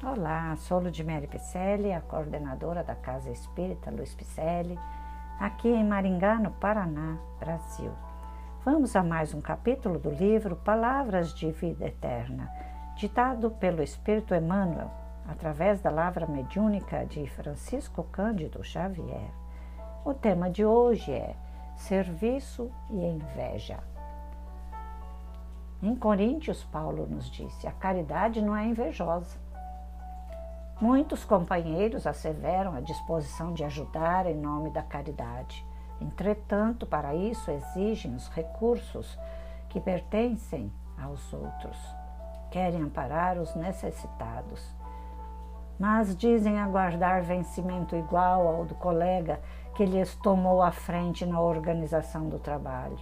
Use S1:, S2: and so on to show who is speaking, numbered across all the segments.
S1: Olá, sou Ludmere Picelli, a coordenadora da Casa Espírita Luiz Picelli, aqui em Maringá, no Paraná, Brasil. Vamos a mais um capítulo do livro Palavras de Vida Eterna, ditado pelo Espírito Emmanuel, através da lavra mediúnica de Francisco Cândido Xavier. O tema de hoje é Serviço e Inveja. Em Coríntios, Paulo nos disse: a caridade não é invejosa Muitos companheiros asseveram a disposição de ajudar em nome da caridade. Entretanto, para isso exigem os recursos que pertencem aos outros. Querem amparar os necessitados. Mas dizem aguardar vencimento igual ao do colega que lhes tomou a frente na organização do trabalho.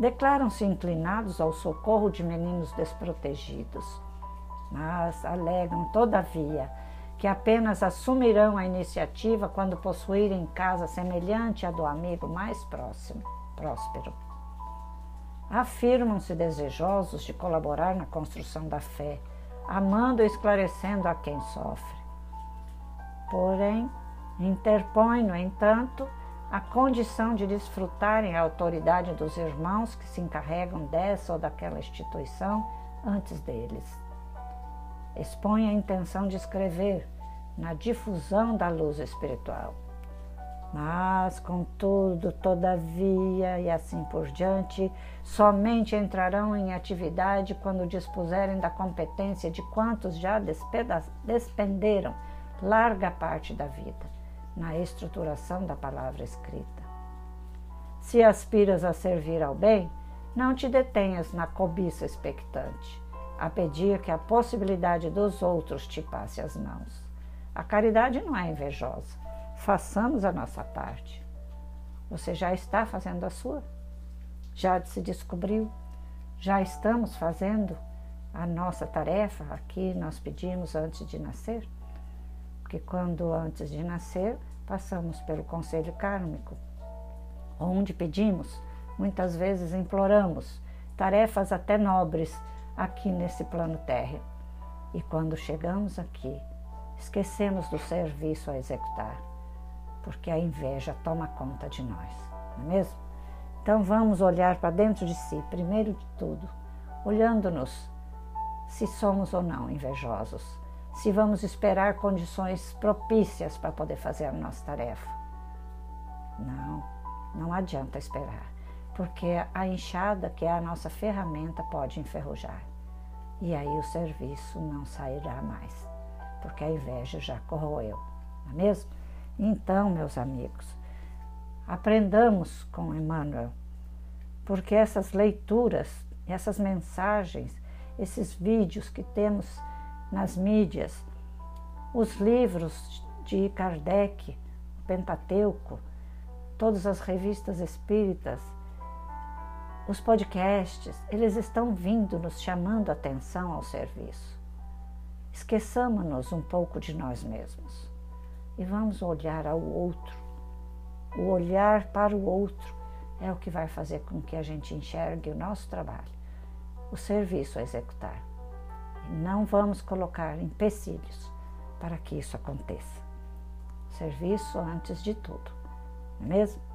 S1: Declaram-se inclinados ao socorro de meninos desprotegidos mas alegam, todavia, que apenas assumirão a iniciativa quando possuírem casa semelhante à do amigo mais próximo, próspero. Afirmam-se desejosos de colaborar na construção da fé, amando e esclarecendo a quem sofre. Porém, interpõem, no entanto, a condição de desfrutarem a autoridade dos irmãos que se encarregam dessa ou daquela instituição antes deles expõe a intenção de escrever na difusão da luz espiritual. Mas, contudo, todavia e assim por diante, somente entrarão em atividade quando dispuserem da competência de quantos já despenderam larga parte da vida na estruturação da palavra escrita. Se aspiras a servir ao bem, não te detenhas na cobiça expectante a pedir que a possibilidade dos outros te passe as mãos. A caridade não é invejosa. Façamos a nossa parte. Você já está fazendo a sua? Já se descobriu? Já estamos fazendo a nossa tarefa? Aqui nós pedimos antes de nascer? Porque quando antes de nascer passamos pelo conselho kármico, onde pedimos, muitas vezes imploramos tarefas até nobres aqui nesse plano térreo. E quando chegamos aqui, esquecemos do serviço a executar, porque a inveja toma conta de nós, não é mesmo? Então vamos olhar para dentro de si, primeiro de tudo, olhando-nos se somos ou não invejosos, se vamos esperar condições propícias para poder fazer a nossa tarefa. Não, não adianta esperar, porque a enxada, que é a nossa ferramenta, pode enferrujar e aí o serviço não sairá mais, porque a inveja já corroeu, não é mesmo? Então, meus amigos, aprendamos com Emmanuel, porque essas leituras, essas mensagens, esses vídeos que temos nas mídias, os livros de Kardec, o Pentateuco, todas as revistas espíritas, os podcasts, eles estão vindo nos chamando atenção ao serviço. Esqueçamos-nos um pouco de nós mesmos e vamos olhar ao outro. O olhar para o outro é o que vai fazer com que a gente enxergue o nosso trabalho, o serviço a executar. E não vamos colocar empecilhos para que isso aconteça. Serviço antes de tudo, não é mesmo?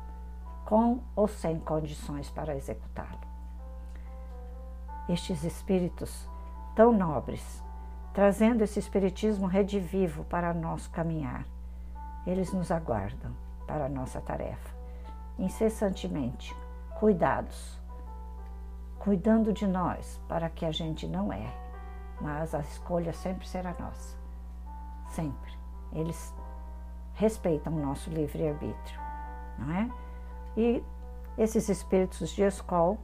S1: Com ou sem condições para executá-lo. Estes espíritos tão nobres, trazendo esse espiritismo redivivo para nosso caminhar, eles nos aguardam para a nossa tarefa, incessantemente, cuidados, cuidando de nós para que a gente não erre, mas a escolha sempre será nossa. Sempre. Eles respeitam o nosso livre-arbítrio, não é? E esses espíritos de escola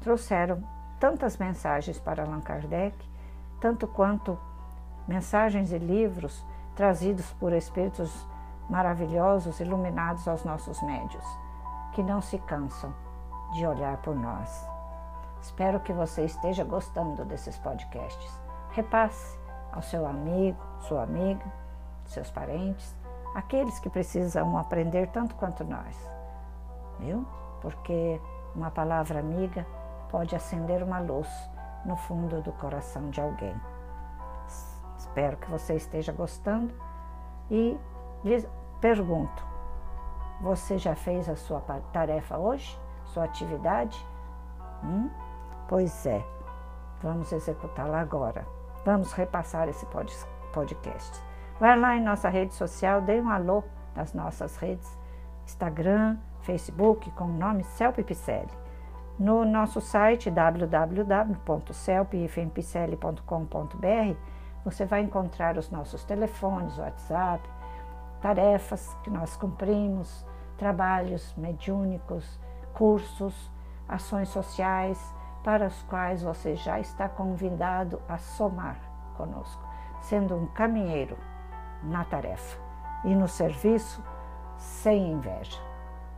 S1: trouxeram tantas mensagens para Allan Kardec, tanto quanto mensagens e livros trazidos por espíritos maravilhosos, iluminados aos nossos médios, que não se cansam de olhar por nós. Espero que você esteja gostando desses podcasts. Repasse ao seu amigo, sua amiga, seus parentes, aqueles que precisam aprender tanto quanto nós viu? Porque uma palavra amiga pode acender uma luz no fundo do coração de alguém. Espero que você esteja gostando e lhe pergunto: você já fez a sua tarefa hoje? Sua atividade? Hum? Pois é, vamos executá-la agora. Vamos repassar esse podcast. Vai lá em nossa rede social, dê um alô nas nossas redes, Instagram, Facebook, com o nome Celpe Picelli. No nosso site www.celpifempicelli.com.br você vai encontrar os nossos telefones, WhatsApp, tarefas que nós cumprimos, trabalhos mediúnicos, cursos, ações sociais, para os quais você já está convidado a somar conosco, sendo um caminheiro na tarefa e no serviço sem inveja.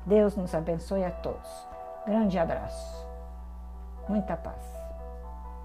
S1: Deus nos abençoe a todos. Grande abraço. Muita paz.